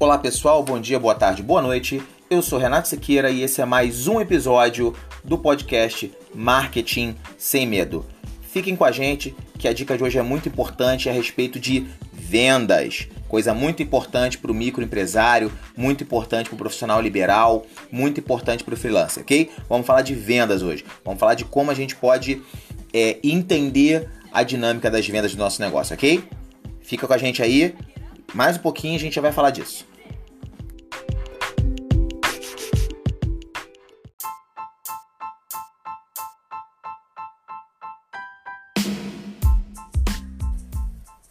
Olá pessoal, bom dia, boa tarde, boa noite. Eu sou Renato Sequeira e esse é mais um episódio do podcast Marketing Sem Medo. Fiquem com a gente que a dica de hoje é muito importante a respeito de vendas. Coisa muito importante para o microempresário, muito importante para o profissional liberal, muito importante para o freelancer, ok? Vamos falar de vendas hoje. Vamos falar de como a gente pode é, entender a dinâmica das vendas do nosso negócio, ok? Fica com a gente aí. Mais um pouquinho a gente já vai falar disso.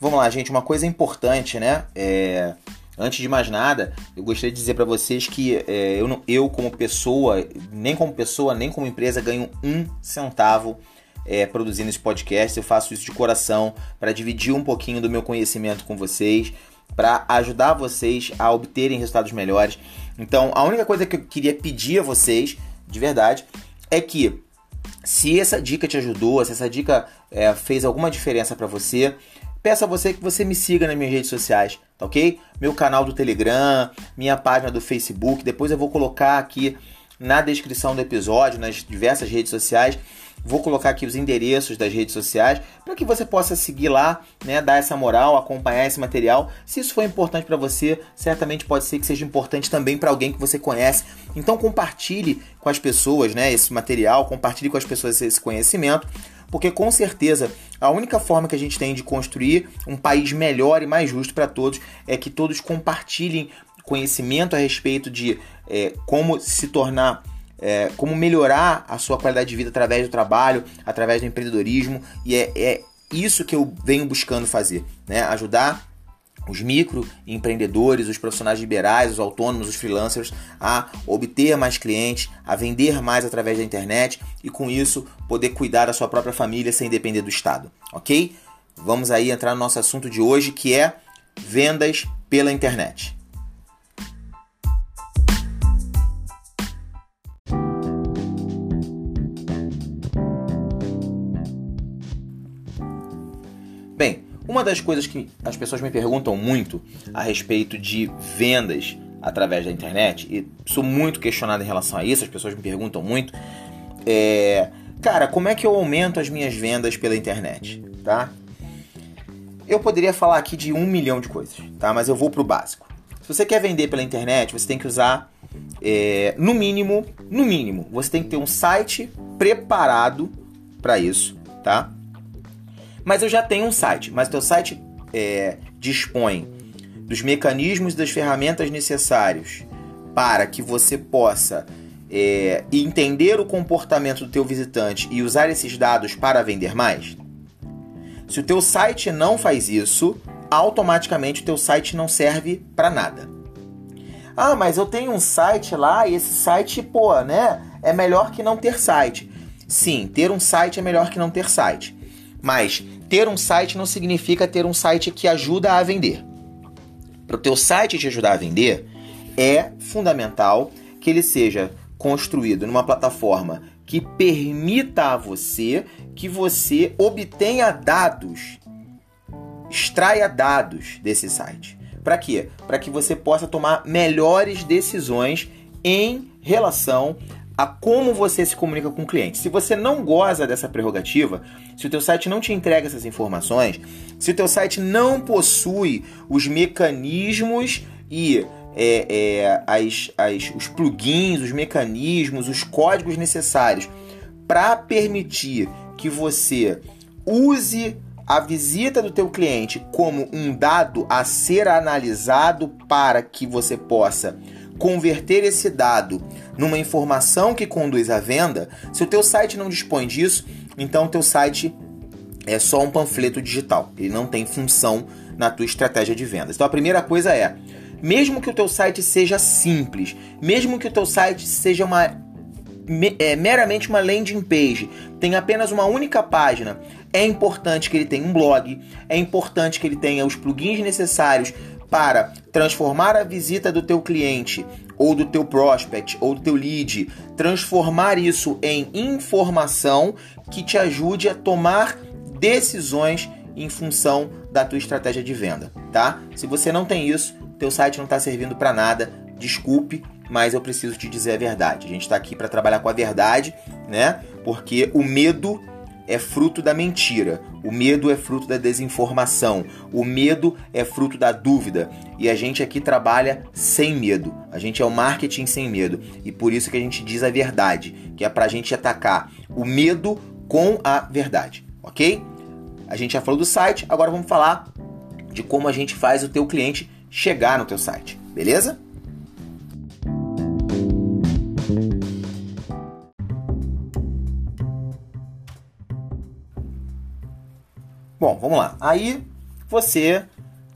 Vamos lá, gente. Uma coisa importante, né? É, antes de mais nada, eu gostaria de dizer para vocês que é, eu, eu, como pessoa, nem como pessoa, nem como empresa, ganho um centavo é, produzindo esse podcast. Eu faço isso de coração para dividir um pouquinho do meu conhecimento com vocês, para ajudar vocês a obterem resultados melhores. Então, a única coisa que eu queria pedir a vocês, de verdade, é que se essa dica te ajudou, se essa dica é, fez alguma diferença para você, peço a você que você me siga nas minhas redes sociais, tá ok? Meu canal do Telegram, minha página do Facebook, depois eu vou colocar aqui na descrição do episódio, nas diversas redes sociais, Vou colocar aqui os endereços das redes sociais para que você possa seguir lá, né, dar essa moral, acompanhar esse material. Se isso for importante para você, certamente pode ser que seja importante também para alguém que você conhece. Então compartilhe com as pessoas, né, esse material, compartilhe com as pessoas esse conhecimento, porque com certeza a única forma que a gente tem de construir um país melhor e mais justo para todos é que todos compartilhem conhecimento a respeito de é, como se tornar é, como melhorar a sua qualidade de vida através do trabalho, através do empreendedorismo, e é, é isso que eu venho buscando fazer, né? Ajudar os microempreendedores, os profissionais liberais, os autônomos, os freelancers a obter mais clientes, a vender mais através da internet e com isso poder cuidar da sua própria família sem depender do Estado, ok? Vamos aí entrar no nosso assunto de hoje que é vendas pela internet. Uma das coisas que as pessoas me perguntam muito a respeito de vendas através da internet, e sou muito questionado em relação a isso, as pessoas me perguntam muito, é. Cara, como é que eu aumento as minhas vendas pela internet? Tá? Eu poderia falar aqui de um milhão de coisas, tá? Mas eu vou pro básico. Se você quer vender pela internet, você tem que usar, é, no mínimo, no mínimo, você tem que ter um site preparado para isso, tá? Mas eu já tenho um site, mas o teu site é, dispõe dos mecanismos e das ferramentas necessários para que você possa é, entender o comportamento do teu visitante e usar esses dados para vender mais? Se o teu site não faz isso, automaticamente o teu site não serve para nada. Ah, mas eu tenho um site lá e esse site, pô, né? É melhor que não ter site. Sim, ter um site é melhor que não ter site. Mas ter um site não significa ter um site que ajuda a vender. Para o teu site te ajudar a vender, é fundamental que ele seja construído numa plataforma que permita a você que você obtenha dados, extraia dados desse site. Para quê? Para que você possa tomar melhores decisões em relação a como você se comunica com o cliente. Se você não goza dessa prerrogativa, se o teu site não te entrega essas informações, se o teu site não possui os mecanismos e é, é, as, as, os plugins, os mecanismos, os códigos necessários para permitir que você use a visita do teu cliente como um dado a ser analisado para que você possa converter esse dado numa informação que conduz à venda, se o teu site não dispõe disso, então o teu site é só um panfleto digital. Ele não tem função na tua estratégia de vendas. Então a primeira coisa é, mesmo que o teu site seja simples, mesmo que o teu site seja uma é, meramente uma landing page, tem apenas uma única página, é importante que ele tenha um blog, é importante que ele tenha os plugins necessários para transformar a visita do teu cliente ou do teu prospect ou do teu lead, transformar isso em informação que te ajude a tomar decisões em função da tua estratégia de venda, tá? Se você não tem isso, teu site não está servindo para nada, desculpe, mas eu preciso te dizer a verdade. A gente está aqui para trabalhar com a verdade, né? Porque o medo é fruto da mentira, o medo é fruto da desinformação, o medo é fruto da dúvida. E a gente aqui trabalha sem medo. A gente é o marketing sem medo. E por isso que a gente diz a verdade, que é para a gente atacar o medo com a verdade, ok? A gente já falou do site, agora vamos falar de como a gente faz o teu cliente chegar no teu site, beleza? Bom, vamos lá. Aí você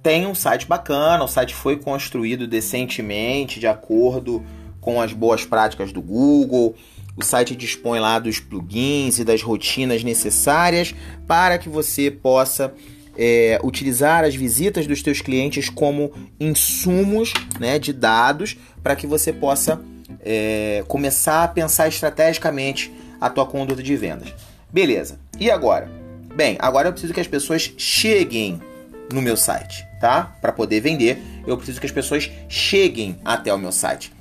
tem um site bacana, o site foi construído decentemente, de acordo com as boas práticas do Google. O site dispõe lá dos plugins e das rotinas necessárias para que você possa é, utilizar as visitas dos teus clientes como insumos né, de dados para que você possa é, começar a pensar estrategicamente a tua conduta de vendas. Beleza. E agora? Bem, agora eu preciso que as pessoas cheguem no meu site, tá? Para poder vender, eu preciso que as pessoas cheguem até o meu site.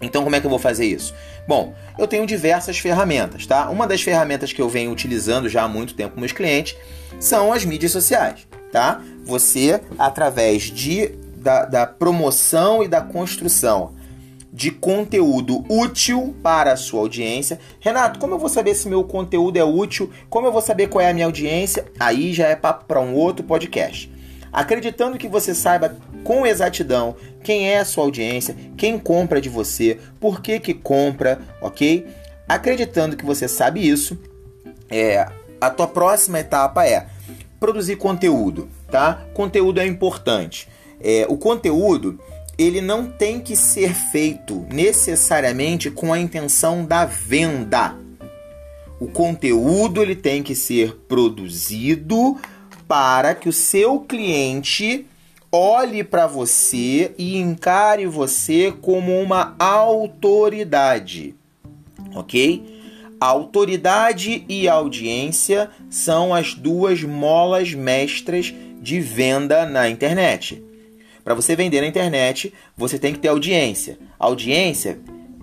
Então, como é que eu vou fazer isso? Bom, eu tenho diversas ferramentas, tá? Uma das ferramentas que eu venho utilizando já há muito tempo com meus clientes são as mídias sociais, tá? Você, através de, da, da promoção e da construção de conteúdo útil para a sua audiência. Renato, como eu vou saber se meu conteúdo é útil? Como eu vou saber qual é a minha audiência? Aí já é papo para um outro podcast. Acreditando que você saiba com exatidão quem é a sua audiência, quem compra de você, por que que compra, ok? Acreditando que você sabe isso, é, a tua próxima etapa é produzir conteúdo, tá? Conteúdo é importante. É, o conteúdo ele não tem que ser feito necessariamente com a intenção da venda. O conteúdo ele tem que ser produzido para que o seu cliente olhe para você e encare você como uma autoridade. OK? autoridade e audiência são as duas molas mestras de venda na internet. Para você vender na internet, você tem que ter audiência. Audiência,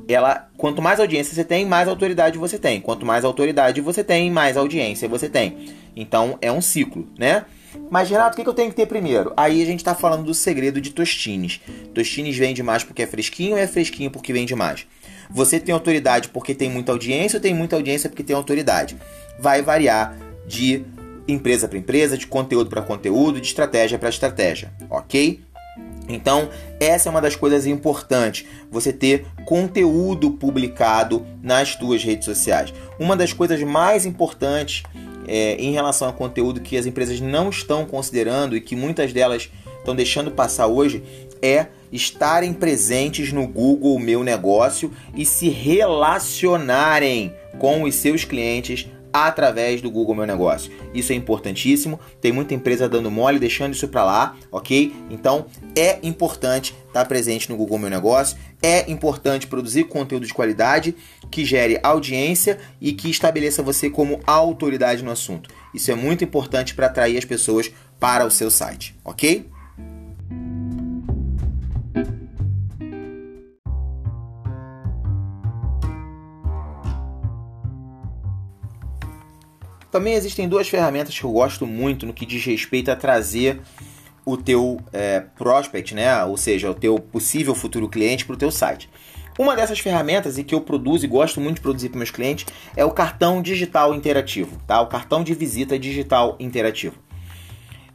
ela, quanto mais audiência você tem, mais autoridade você tem. Quanto mais autoridade você tem, mais audiência você tem. Então é um ciclo, né? Mas, Renato, o que eu tenho que ter primeiro? Aí a gente está falando do segredo de Tostines. Tostines vende mais porque é fresquinho ou é fresquinho porque vende mais? Você tem autoridade porque tem muita audiência ou tem muita audiência porque tem autoridade? Vai variar de empresa para empresa, de conteúdo para conteúdo, de estratégia para estratégia, ok? Então, essa é uma das coisas importantes, você ter conteúdo publicado nas tuas redes sociais. Uma das coisas mais importantes é, em relação a conteúdo que as empresas não estão considerando e que muitas delas estão deixando passar hoje é estarem presentes no Google Meu Negócio e se relacionarem com os seus clientes através do Google Meu Negócio. Isso é importantíssimo. Tem muita empresa dando mole, deixando isso para lá, ok? Então é importante estar presente no Google Meu Negócio. É importante produzir conteúdo de qualidade que gere audiência e que estabeleça você como autoridade no assunto. Isso é muito importante para atrair as pessoas para o seu site, ok? Também existem duas ferramentas que eu gosto muito no que diz respeito a trazer o teu é, prospect, né? ou seja, o teu possível futuro cliente para o teu site. Uma dessas ferramentas e que eu produzo e gosto muito de produzir para meus clientes é o cartão digital interativo, tá? O cartão de visita digital interativo.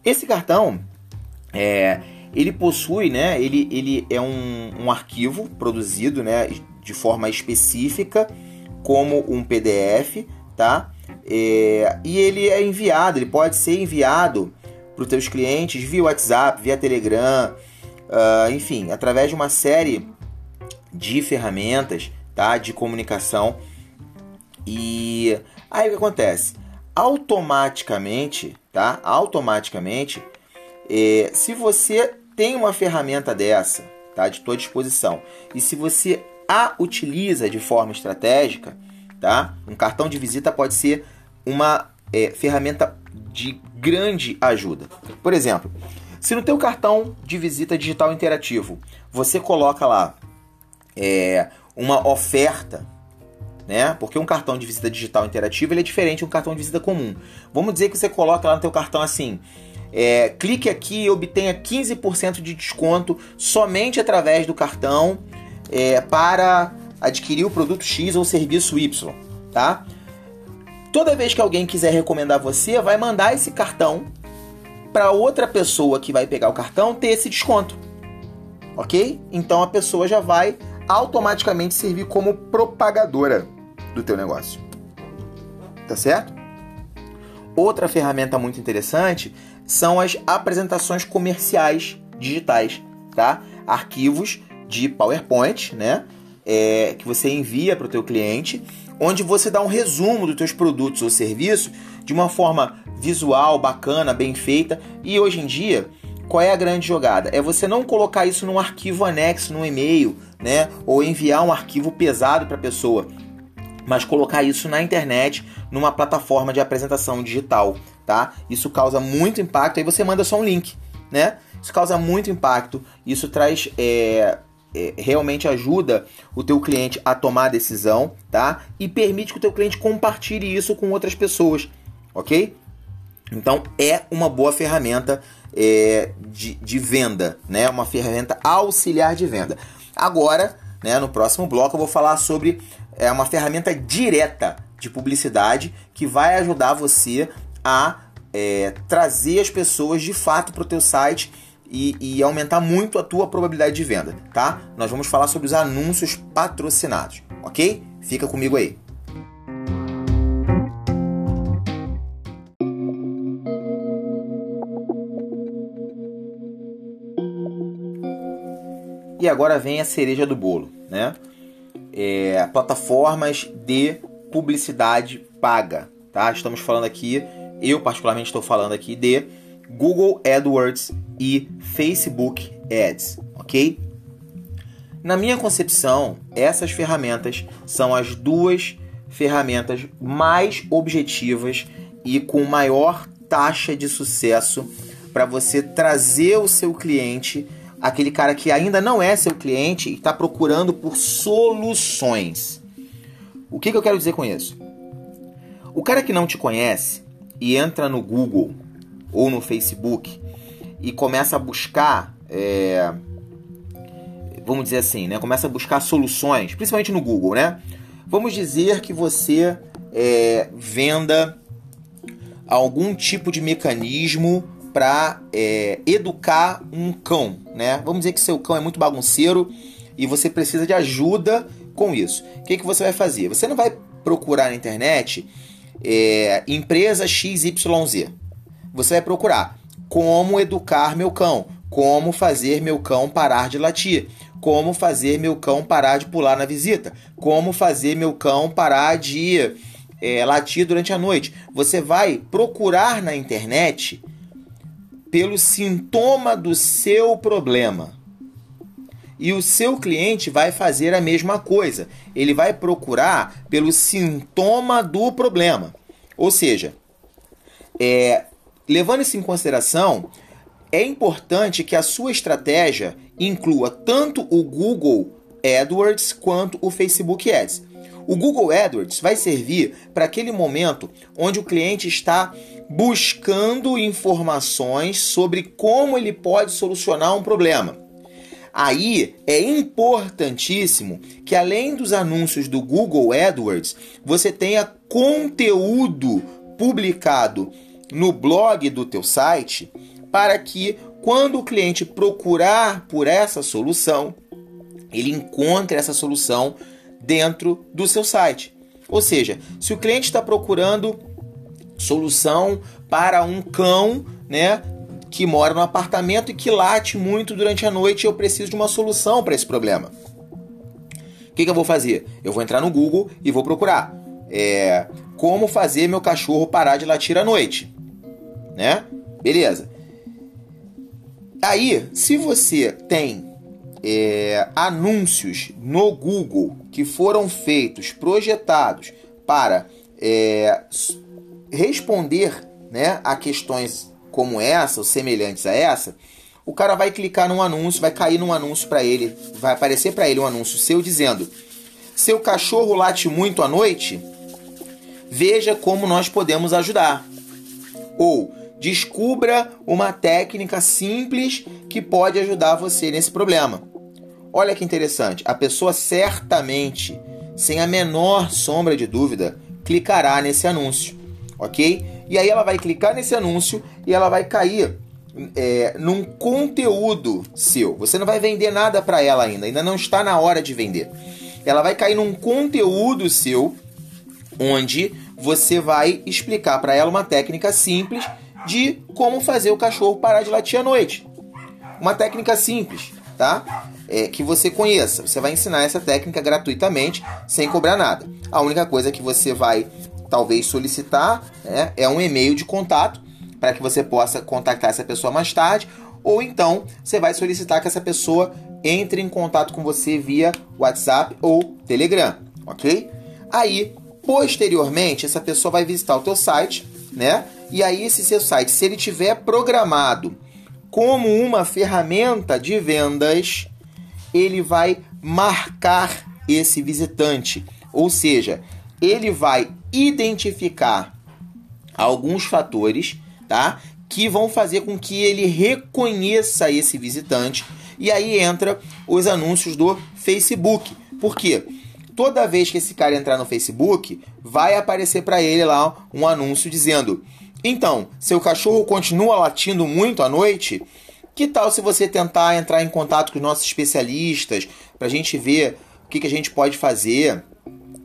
Esse cartão, é, ele possui, né? Ele, ele é um, um arquivo produzido, né? De forma específica, como um PDF, tá? É, e ele é enviado, ele pode ser enviado para os teus clientes via WhatsApp, via Telegram, uh, enfim, através de uma série de ferramentas tá, de comunicação. E aí o que acontece? Automaticamente, tá? Automaticamente, é, se você tem uma ferramenta dessa, tá, de tua disposição, e se você a utiliza de forma estratégica, tá? Um cartão de visita pode ser uma é, ferramenta de grande ajuda. Por exemplo, Se no teu cartão de visita digital interativo você coloca lá é, uma oferta, né? Porque um cartão de visita digital interativo ele é diferente de um cartão de visita comum. Vamos dizer que você coloca lá no teu cartão assim, é, clique aqui e obtenha 15% de desconto somente através do cartão é, para adquirir o produto X ou serviço Y, tá? Toda vez que alguém quiser recomendar você, vai mandar esse cartão para outra pessoa que vai pegar o cartão ter esse desconto. OK? Então a pessoa já vai automaticamente servir como propagadora do teu negócio. Tá certo? Outra ferramenta muito interessante são as apresentações comerciais digitais, tá? Arquivos de PowerPoint, né? É, que você envia para o teu cliente, onde você dá um resumo dos teus produtos ou serviços de uma forma visual, bacana, bem feita. E hoje em dia, qual é a grande jogada? É você não colocar isso num arquivo anexo, num e-mail, né? Ou enviar um arquivo pesado para a pessoa, mas colocar isso na internet, numa plataforma de apresentação digital, tá? Isso causa muito impacto. Aí você manda só um link, né? Isso causa muito impacto. Isso traz é, realmente ajuda o teu cliente a tomar a decisão, tá? E permite que o teu cliente compartilhe isso com outras pessoas, ok? Então é uma boa ferramenta é, de, de venda, né? Uma ferramenta auxiliar de venda. Agora, né, no próximo bloco eu vou falar sobre é, uma ferramenta direta de publicidade que vai ajudar você a é, trazer as pessoas de fato para o teu site e, e, aumentar muito a tua probabilidade de venda, tá? Nós vamos falar sobre os anúncios patrocinados, ok? Fica comigo aí. E agora vem a cereja do bolo, né? É, plataformas de publicidade paga, tá? Estamos falando aqui, eu particularmente estou falando aqui de Google AdWords e Facebook Ads, ok? Na minha concepção, essas ferramentas são as duas ferramentas mais objetivas e com maior taxa de sucesso para você trazer o seu cliente aquele cara que ainda não é seu cliente e está procurando por soluções. O que, que eu quero dizer com isso? O cara que não te conhece e entra no Google ou no Facebook e começa a buscar, é, vamos dizer assim, né? Começa a buscar soluções, principalmente no Google, né? Vamos dizer que você é, venda algum tipo de mecanismo para é, educar um cão, né? Vamos dizer que seu cão é muito bagunceiro e você precisa de ajuda com isso. O que, que você vai fazer? Você não vai procurar na internet é, empresa XYZ. Você vai procurar como educar meu cão, como fazer meu cão parar de latir, como fazer meu cão parar de pular na visita, como fazer meu cão parar de é, latir durante a noite. Você vai procurar na internet pelo sintoma do seu problema. E o seu cliente vai fazer a mesma coisa. Ele vai procurar pelo sintoma do problema. Ou seja, é, levando isso em consideração, é importante que a sua estratégia inclua tanto o Google AdWords quanto o Facebook Ads. O Google AdWords vai servir para aquele momento onde o cliente está buscando informações sobre como ele pode solucionar um problema. Aí é importantíssimo que além dos anúncios do Google AdWords, você tenha conteúdo publicado no blog do teu site para que quando o cliente procurar por essa solução, ele encontre essa solução dentro do seu site. Ou seja, se o cliente está procurando solução para um cão, né, que mora no apartamento e que late muito durante a noite, eu preciso de uma solução para esse problema. O que, que, eu vou fazer? Eu vou entrar no Google e vou procurar é, como fazer meu cachorro parar de latir à noite, né? Beleza. Aí, se você tem é, anúncios no Google que foram feitos, projetados para é, responder né, a questões como essa, ou semelhantes a essa, o cara vai clicar num anúncio, vai cair num anúncio para ele, vai aparecer para ele um anúncio seu dizendo: "Seu cachorro late muito à noite? Veja como nós podemos ajudar." Ou descubra uma técnica simples que pode ajudar você nesse problema. Olha que interessante, a pessoa certamente, sem a menor sombra de dúvida, clicará nesse anúncio, ok? E aí ela vai clicar nesse anúncio e ela vai cair é, num conteúdo seu. Você não vai vender nada para ela ainda, ainda não está na hora de vender. Ela vai cair num conteúdo seu onde você vai explicar para ela uma técnica simples de como fazer o cachorro parar de latir à noite. Uma técnica simples, tá? É, que você conheça. Você vai ensinar essa técnica gratuitamente, sem cobrar nada. A única coisa que você vai talvez solicitar né, é um e-mail de contato para que você possa contactar essa pessoa mais tarde, ou então você vai solicitar que essa pessoa entre em contato com você via WhatsApp ou Telegram, ok? Aí, posteriormente, essa pessoa vai visitar o teu site, né? E aí esse seu site, se ele tiver programado como uma ferramenta de vendas, ele vai marcar esse visitante, ou seja, ele vai identificar alguns fatores tá? Que vão fazer com que ele reconheça esse visitante. E aí entra os anúncios do Facebook. Por quê? Toda vez que esse cara entrar no Facebook, vai aparecer para ele lá um anúncio dizendo: "Então, seu cachorro continua latindo muito à noite? Que tal se você tentar entrar em contato com os nossos especialistas para a gente ver o que, que a gente pode fazer,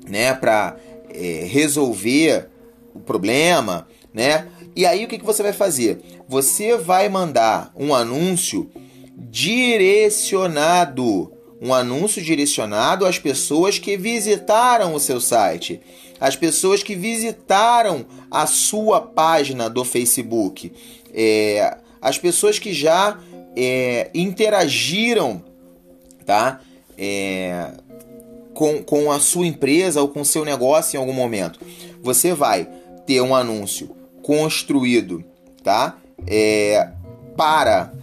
né, para é, resolver o problema, né? E aí o que, que você vai fazer? Você vai mandar um anúncio direcionado, um anúncio direcionado às pessoas que visitaram o seu site, às pessoas que visitaram a sua página do Facebook, é, as pessoas que já é, interagiram, tá? É, com, com a sua empresa ou com seu negócio em algum momento. Você vai ter um anúncio construído, tá? É, para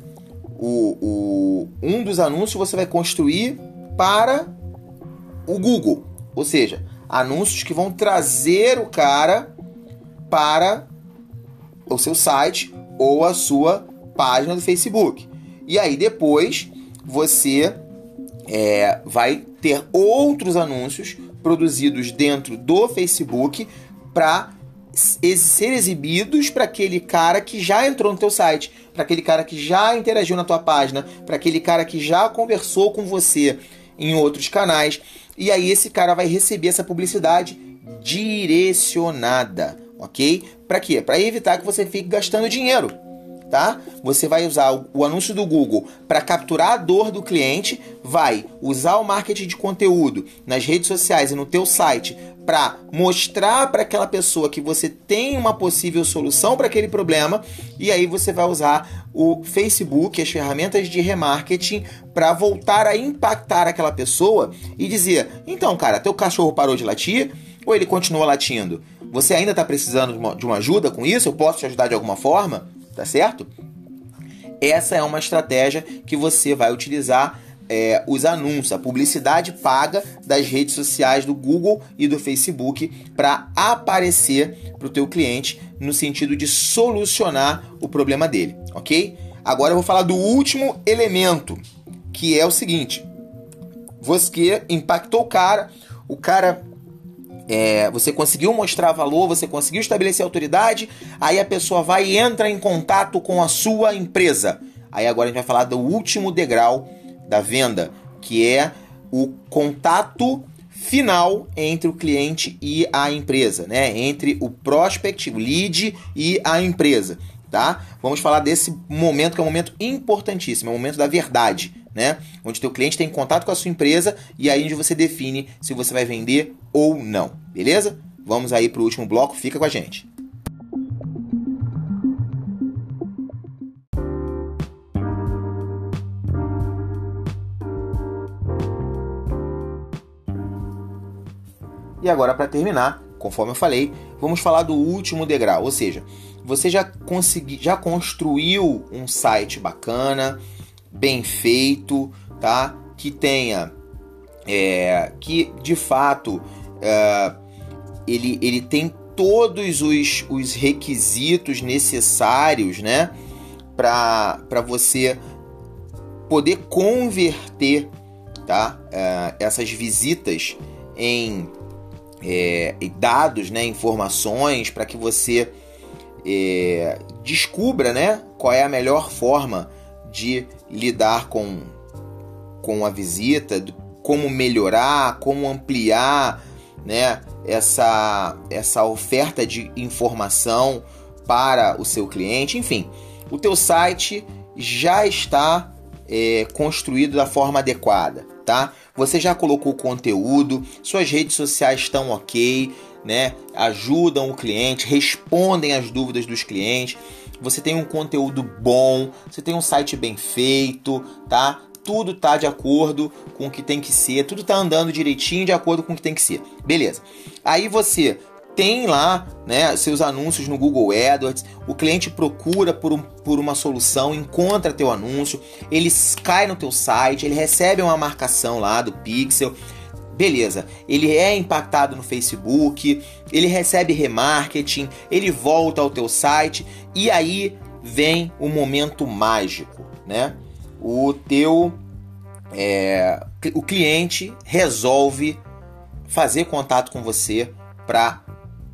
o, o, um dos anúncios você vai construir para o Google, ou seja, anúncios que vão trazer o cara para o seu site ou a sua página do Facebook. E aí depois você é, vai ter outros anúncios produzidos dentro do Facebook para ser exibidos para aquele cara que já entrou no teu site, para aquele cara que já interagiu na tua página, para aquele cara que já conversou com você em outros canais. E aí esse cara vai receber essa publicidade direcionada, ok? Para quê? Para evitar que você fique gastando dinheiro tá? Você vai usar o anúncio do Google para capturar a dor do cliente, vai usar o marketing de conteúdo nas redes sociais e no teu site para mostrar para aquela pessoa que você tem uma possível solução para aquele problema e aí você vai usar o Facebook, as ferramentas de remarketing para voltar a impactar aquela pessoa e dizer: "Então, cara, teu cachorro parou de latir ou ele continua latindo? Você ainda está precisando de uma, de uma ajuda com isso? Eu posso te ajudar de alguma forma?" Tá certo? Essa é uma estratégia que você vai utilizar é, os anúncios, a publicidade paga das redes sociais do Google e do Facebook para aparecer para o teu cliente no sentido de solucionar o problema dele, ok? Agora eu vou falar do último elemento, que é o seguinte: você impactou o cara, o cara é, você conseguiu mostrar valor, você conseguiu estabelecer autoridade, aí a pessoa vai e entra em contato com a sua empresa. Aí agora a gente vai falar do último degrau da venda, que é o contato final entre o cliente e a empresa, né? Entre o prospect, o lead e a empresa, tá? Vamos falar desse momento que é um momento importantíssimo, é o momento da verdade né? Onde teu cliente tem contato com a sua empresa e aí onde você define se você vai vender ou não, beleza? Vamos aí para o último bloco, fica com a gente. E agora para terminar, conforme eu falei, vamos falar do último degrau, ou seja, você já consegui, já construiu um site bacana, bem feito, tá? Que tenha, é, que de fato é, ele, ele tem todos os, os requisitos necessários, né? Para você poder converter tá? É, essas visitas em é, dados, né? informações, para que você é, descubra né? qual é a melhor forma de lidar com, com a visita, como melhorar, como ampliar né? essa, essa oferta de informação para o seu cliente, enfim, o teu site já está é, construído da forma adequada, tá? Você já colocou o conteúdo, suas redes sociais estão ok, né? Ajudam o cliente, respondem as dúvidas dos clientes. Você tem um conteúdo bom, você tem um site bem feito, tá? Tudo tá de acordo com o que tem que ser, tudo tá andando direitinho de acordo com o que tem que ser. Beleza. Aí você tem lá né, seus anúncios no Google AdWords, o cliente procura por, um, por uma solução, encontra teu anúncio, ele cai no teu site, ele recebe uma marcação lá do Pixel, beleza, ele é impactado no Facebook, ele recebe remarketing, ele volta ao teu site e aí vem o momento mágico, né? O teu é, o cliente resolve fazer contato com você para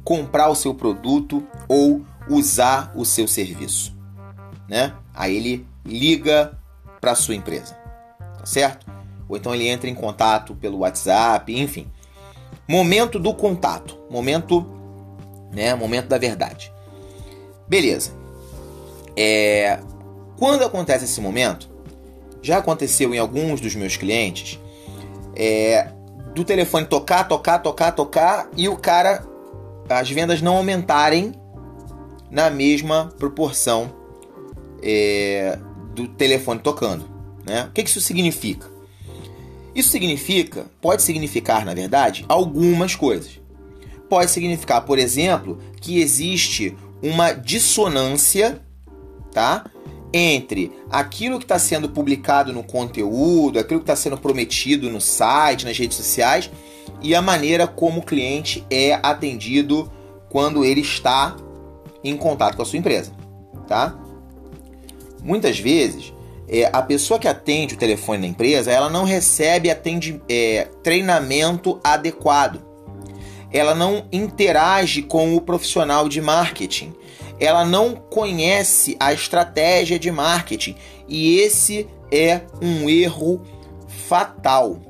comprar o seu produto ou usar o seu serviço, né? Aí ele liga para sua empresa, tá certo? Ou então ele entra em contato pelo WhatsApp, enfim. Momento do contato, momento, né? Momento da verdade. Beleza. É, quando acontece esse momento, já aconteceu em alguns dos meus clientes, é, do telefone tocar, tocar, tocar, tocar e o cara as vendas não aumentarem na mesma proporção é, do telefone tocando. Né? O que isso significa? Isso significa, pode significar, na verdade, algumas coisas. Pode significar, por exemplo, que existe uma dissonância, tá? Entre aquilo que está sendo publicado no conteúdo, aquilo que está sendo prometido no site, nas redes sociais, e a maneira como o cliente é atendido quando ele está em contato com a sua empresa, tá? Muitas vezes é, a pessoa que atende o telefone da empresa ela não recebe atende, é, treinamento adequado, ela não interage com o profissional de marketing, ela não conhece a estratégia de marketing e esse é um erro fatal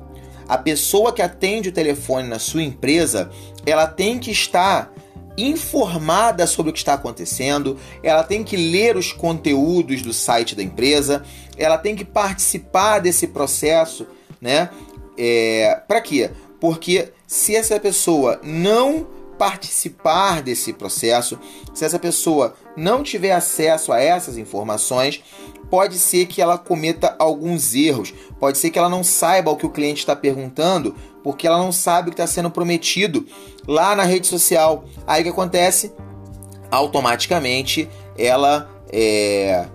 a pessoa que atende o telefone na sua empresa, ela tem que estar informada sobre o que está acontecendo, ela tem que ler os conteúdos do site da empresa, ela tem que participar desse processo, né? É, Para quê? Porque se essa pessoa não participar desse processo, se essa pessoa não tiver acesso a essas informações, pode ser que ela cometa alguns erros, pode ser que ela não saiba o que o cliente está perguntando, porque ela não sabe o que está sendo prometido lá na rede social. Aí o que acontece? Automaticamente ela é...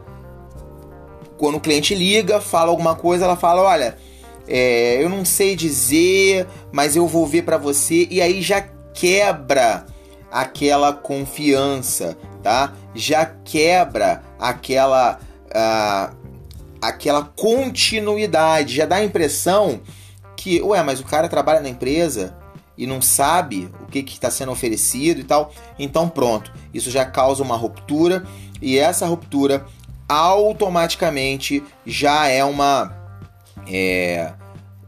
Quando o cliente liga, fala alguma coisa, ela fala: Olha, é, eu não sei dizer, mas eu vou ver para você, e aí já quebra aquela confiança, tá? Já quebra aquela aquela continuidade. Já dá a impressão que, ué, mas o cara trabalha na empresa e não sabe o que está sendo oferecido e tal. Então, pronto, isso já causa uma ruptura e essa ruptura automaticamente já é uma. É,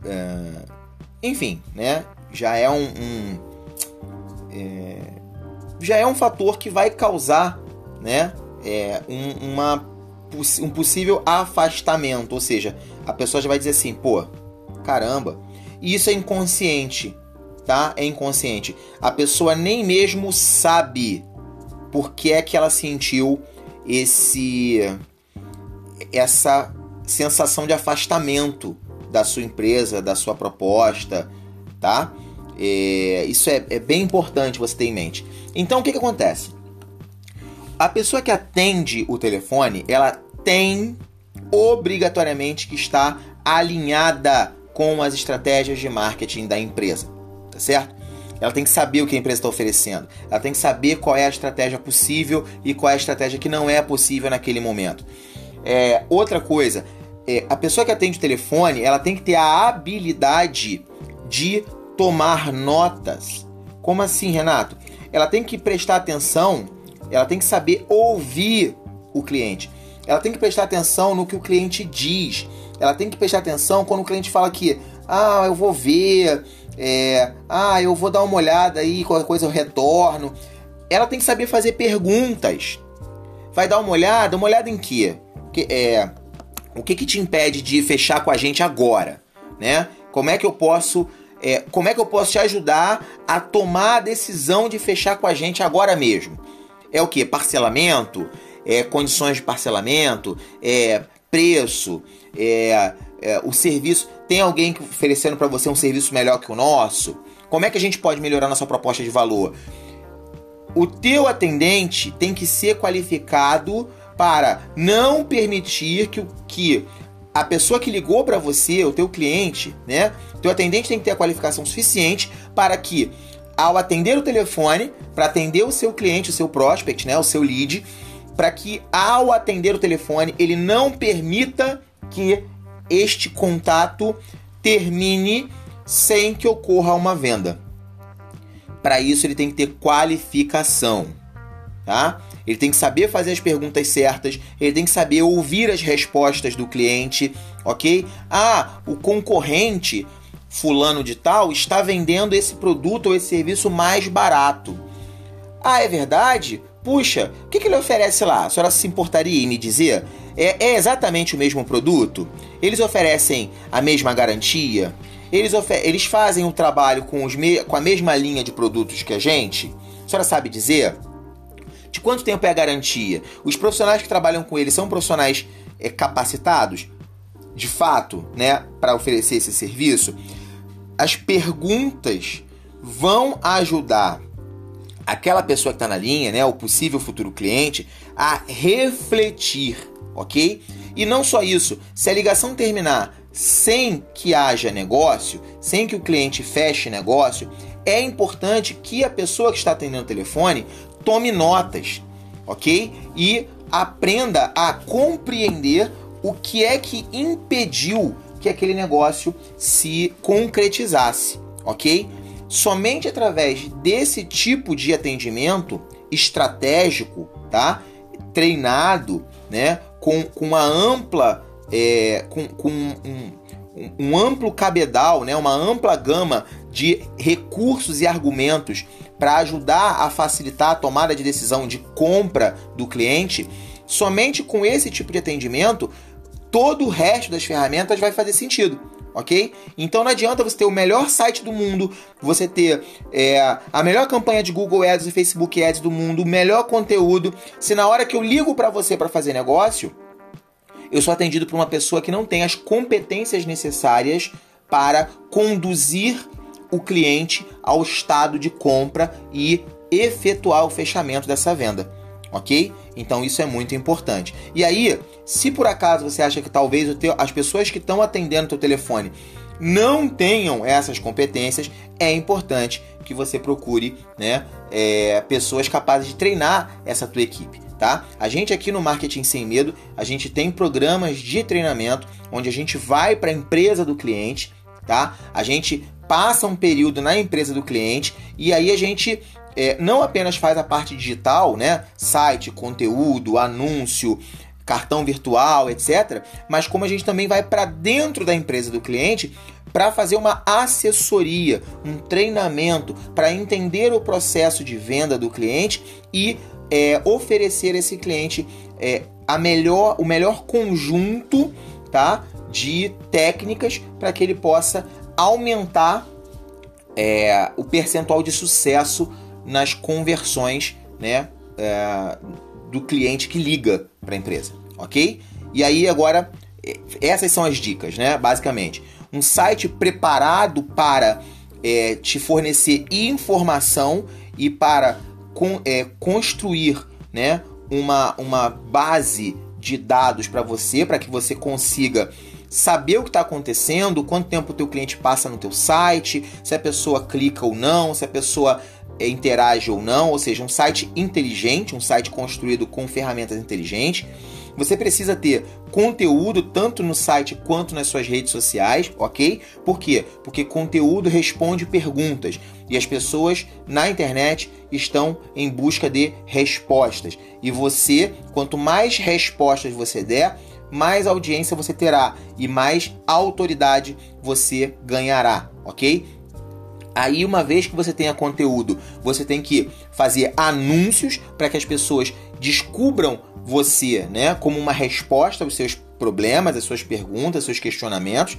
é, enfim, né? Já é um. um é, já é um fator que vai causar né, é, um, uma um possível afastamento, ou seja, a pessoa já vai dizer assim, pô, caramba, isso é inconsciente, tá? É inconsciente. A pessoa nem mesmo sabe por que é que ela sentiu esse essa sensação de afastamento da sua empresa, da sua proposta, tá? É, isso é, é, bem importante você ter em mente. Então, o que, que acontece? a pessoa que atende o telefone, ela tem obrigatoriamente que estar alinhada com as estratégias de marketing da empresa, tá certo? Ela tem que saber o que a empresa está oferecendo. Ela tem que saber qual é a estratégia possível e qual é a estratégia que não é possível naquele momento. É, outra coisa, é, a pessoa que atende o telefone, ela tem que ter a habilidade de tomar notas. Como assim, Renato? Ela tem que prestar atenção, ela tem que saber ouvir o cliente. Ela tem que prestar atenção no que o cliente diz. Ela tem que prestar atenção quando o cliente fala que, ah, eu vou ver, é, ah, eu vou dar uma olhada aí, qualquer coisa eu retorno. Ela tem que saber fazer perguntas. Vai dar uma olhada, uma olhada em quê? Que, é, o que, que te impede de fechar com a gente agora, né? Como é que eu posso é, como é que eu posso te ajudar a tomar a decisão de fechar com a gente agora mesmo? É o que? Parcelamento? É, condições de parcelamento? É, preço? É, é, o serviço? Tem alguém oferecendo para você um serviço melhor que o nosso? Como é que a gente pode melhorar nossa proposta de valor? O teu atendente tem que ser qualificado para não permitir que, que a pessoa que ligou para você, o teu cliente, né? Teu atendente tem que ter a qualificação suficiente para que ao atender o telefone, para atender o seu cliente, o seu prospect, né, o seu lead, para que ao atender o telefone ele não permita que este contato termine sem que ocorra uma venda. Para isso ele tem que ter qualificação, tá? Ele tem que saber fazer as perguntas certas, ele tem que saber ouvir as respostas do cliente, ok? Ah, o concorrente fulano de tal está vendendo esse produto ou esse serviço mais barato. Ah, é verdade? Puxa, o que, que ele oferece lá? A senhora se importaria em me dizer? É, é exatamente o mesmo produto? Eles oferecem a mesma garantia? Eles, eles fazem o um trabalho com, os com a mesma linha de produtos que a gente? A senhora sabe dizer? De quanto tempo é a garantia? Os profissionais que trabalham com ele são profissionais é, capacitados, de fato, né, para oferecer esse serviço? As perguntas vão ajudar aquela pessoa que está na linha, né, o possível futuro cliente, a refletir, ok? E não só isso, se a ligação terminar sem que haja negócio, sem que o cliente feche negócio, é importante que a pessoa que está atendendo o telefone tome notas, ok? E aprenda a compreender o que é que impediu que aquele negócio se concretizasse, ok? Somente através desse tipo de atendimento estratégico, tá? Treinado, né? Com, com uma ampla, é, com, com um, um amplo cabedal, né? Uma ampla gama de recursos e argumentos para ajudar a facilitar a tomada de decisão de compra do cliente, somente com esse tipo de atendimento, todo o resto das ferramentas vai fazer sentido. Ok? Então não adianta você ter o melhor site do mundo, você ter é, a melhor campanha de Google Ads e Facebook Ads do mundo, o melhor conteúdo, se na hora que eu ligo para você para fazer negócio, eu sou atendido por uma pessoa que não tem as competências necessárias para conduzir o cliente ao estado de compra e efetuar o fechamento dessa venda, ok? Então isso é muito importante. E aí, se por acaso você acha que talvez teu, as pessoas que estão atendendo o teu telefone não tenham essas competências, é importante que você procure né, é, pessoas capazes de treinar essa tua equipe. Tá? A gente aqui no Marketing Sem Medo, a gente tem programas de treinamento onde a gente vai para a empresa do cliente, tá? A gente passa um período na empresa do cliente e aí a gente é, não apenas faz a parte digital, né? Site, conteúdo, anúncio, cartão virtual, etc. Mas como a gente também vai para dentro da empresa do cliente para fazer uma assessoria, um treinamento para entender o processo de venda do cliente e é, oferecer a esse cliente é, a melhor, o melhor conjunto, tá? De técnicas para que ele possa aumentar é, o percentual de sucesso nas conversões né, é, do cliente que liga para a empresa, ok? E aí agora é, essas são as dicas, né? Basicamente, um site preparado para é, te fornecer informação e para con, é, construir, né? uma, uma base de dados para você, para que você consiga saber o que está acontecendo, quanto tempo o teu cliente passa no teu site, se a pessoa clica ou não, se a pessoa é, interage ou não, ou seja, um site inteligente, um site construído com ferramentas inteligentes. Você precisa ter conteúdo tanto no site quanto nas suas redes sociais, ok? Por quê? Porque conteúdo responde perguntas e as pessoas na internet estão em busca de respostas. E você, quanto mais respostas você der, mais audiência você terá e mais autoridade você ganhará, ok? Aí, uma vez que você tenha conteúdo, você tem que fazer anúncios para que as pessoas descubram você, né, como uma resposta aos seus problemas, às suas perguntas, aos seus questionamentos.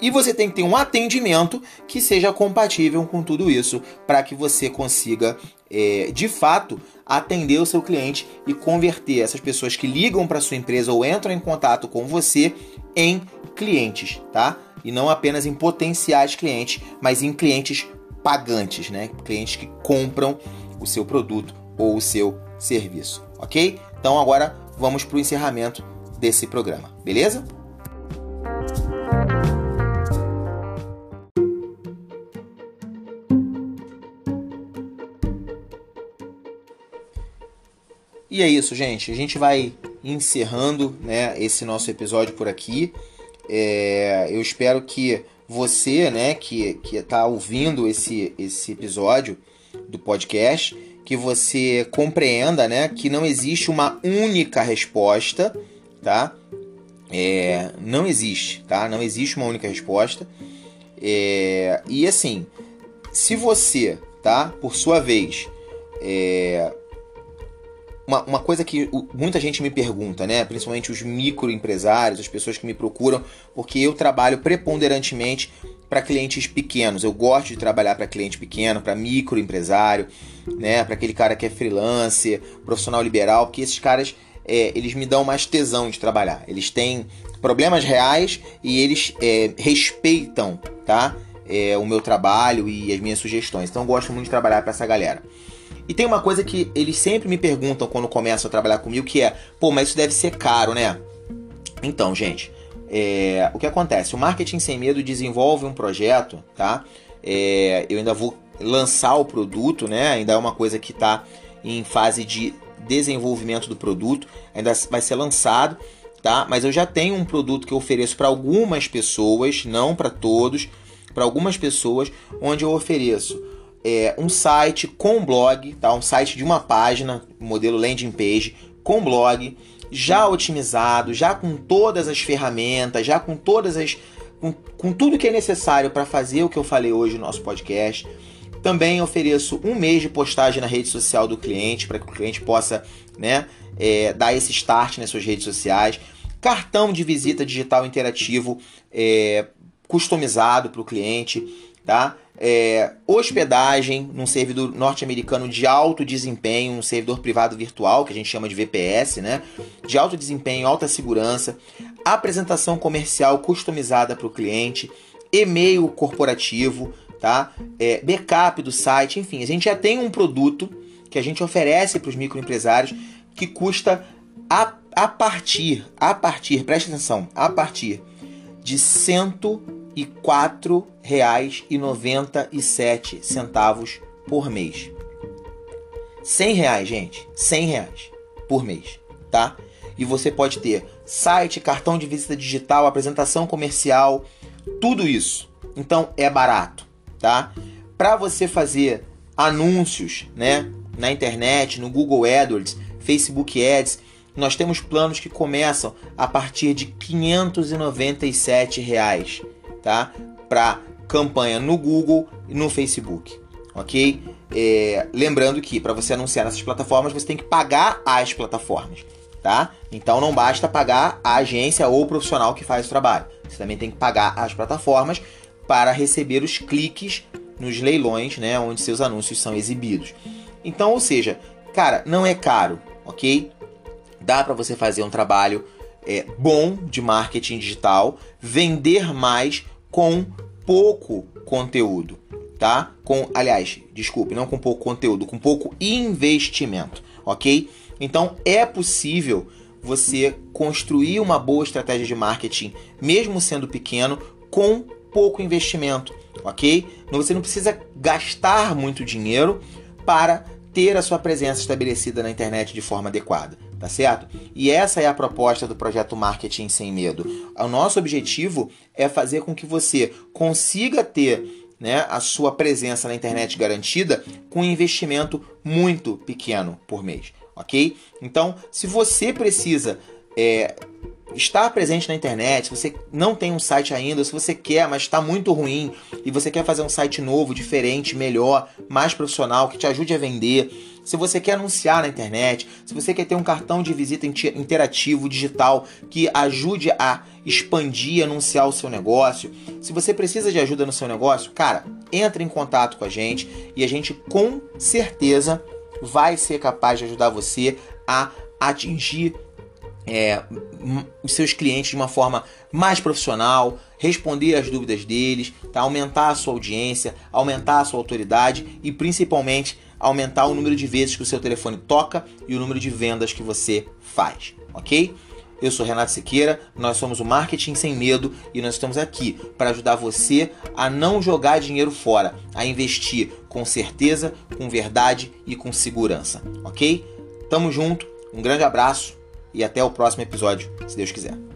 E você tem que ter um atendimento que seja compatível com tudo isso para que você consiga, é, de fato, atender o seu cliente e converter essas pessoas que ligam para sua empresa ou entram em contato com você em clientes, tá? E não apenas em potenciais clientes, mas em clientes pagantes, né? Clientes que compram o seu produto ou o seu serviço, ok? Então agora vamos para o encerramento desse programa, beleza? E é isso, gente. A gente vai encerrando né, esse nosso episódio por aqui. É, eu espero que você, né, que que está ouvindo esse esse episódio do podcast, que você compreenda, né, que não existe uma única resposta, tá? É, não existe, tá? Não existe uma única resposta. É, e assim, se você, tá? Por sua vez, é, uma, uma coisa que muita gente me pergunta, né? Principalmente os microempresários, as pessoas que me procuram, porque eu trabalho preponderantemente para clientes pequenos. Eu gosto de trabalhar para cliente pequeno, para microempresário, né? Para aquele cara que é freelancer, profissional liberal, porque esses caras é, eles me dão mais tesão de trabalhar. Eles têm problemas reais e eles é, respeitam, tá? É, o meu trabalho e as minhas sugestões. Então eu gosto muito de trabalhar para essa galera. E tem uma coisa que eles sempre me perguntam quando começam a trabalhar comigo, que é, pô, mas isso deve ser caro, né? Então, gente, é, o que acontece? O Marketing Sem Medo desenvolve um projeto, tá? É, eu ainda vou lançar o produto, né? Ainda é uma coisa que está em fase de desenvolvimento do produto, ainda vai ser lançado, tá? Mas eu já tenho um produto que eu ofereço para algumas pessoas, não para todos, para algumas pessoas, onde eu ofereço é, um site com blog, tá? Um site de uma página, modelo landing page, com blog, já otimizado, já com todas as ferramentas, já com todas as. com, com tudo que é necessário para fazer o que eu falei hoje no nosso podcast. Também ofereço um mês de postagem na rede social do cliente, para que o cliente possa né, é, dar esse start nas suas redes sociais. Cartão de visita digital interativo é, customizado para o cliente, tá? é, hospedagem num servidor norte-americano de alto desempenho, um servidor privado virtual, que a gente chama de VPS, né? De alto desempenho, alta segurança, apresentação comercial customizada para o cliente, e-mail corporativo, tá? É, backup do site, enfim, a gente já tem um produto que a gente oferece para os microempresários que custa a, a partir, a partir, preste atenção, a partir de cento e R$ 4,97 por mês. 100 reais, gente, 100 reais por mês, tá? E você pode ter site, cartão de visita digital, apresentação comercial, tudo isso. Então é barato, tá? Para você fazer anúncios, né, na internet, no Google AdWords, Facebook Ads, nós temos planos que começam a partir de 597 reais tá? Para campanha no Google e no Facebook, ok? É, lembrando que para você anunciar nessas plataformas você tem que pagar as plataformas, tá? Então não basta pagar a agência ou o profissional que faz o trabalho. Você também tem que pagar as plataformas para receber os cliques nos leilões, né, onde seus anúncios são exibidos. Então, ou seja, cara, não é caro, ok? Dá para você fazer um trabalho é, bom de marketing digital, vender mais com pouco conteúdo, tá? Com, aliás, desculpe, não com pouco conteúdo, com pouco investimento, ok? Então é possível você construir uma boa estratégia de marketing, mesmo sendo pequeno, com pouco investimento, ok? Você não precisa gastar muito dinheiro para ter a sua presença estabelecida na internet de forma adequada, tá certo? E essa é a proposta do projeto Marketing Sem Medo. O nosso objetivo é fazer com que você consiga ter né, a sua presença na internet garantida com um investimento muito pequeno por mês, ok? Então, se você precisa é, estar presente na internet, se você não tem um site ainda, se você quer, mas está muito ruim e você quer fazer um site novo, diferente, melhor, mais profissional, que te ajude a vender, se você quer anunciar na internet, se você quer ter um cartão de visita interativo digital que ajude a expandir, anunciar o seu negócio, se você precisa de ajuda no seu negócio, cara, entre em contato com a gente e a gente com certeza vai ser capaz de ajudar você a atingir é, os seus clientes de uma forma mais profissional, responder às dúvidas deles, tá? aumentar a sua audiência, aumentar a sua autoridade e principalmente aumentar o número de vezes que o seu telefone toca e o número de vendas que você faz, ok? Eu sou Renato Siqueira, nós somos o Marketing Sem Medo e nós estamos aqui para ajudar você a não jogar dinheiro fora, a investir com certeza, com verdade e com segurança, ok? Tamo junto, um grande abraço e até o próximo episódio, se Deus quiser.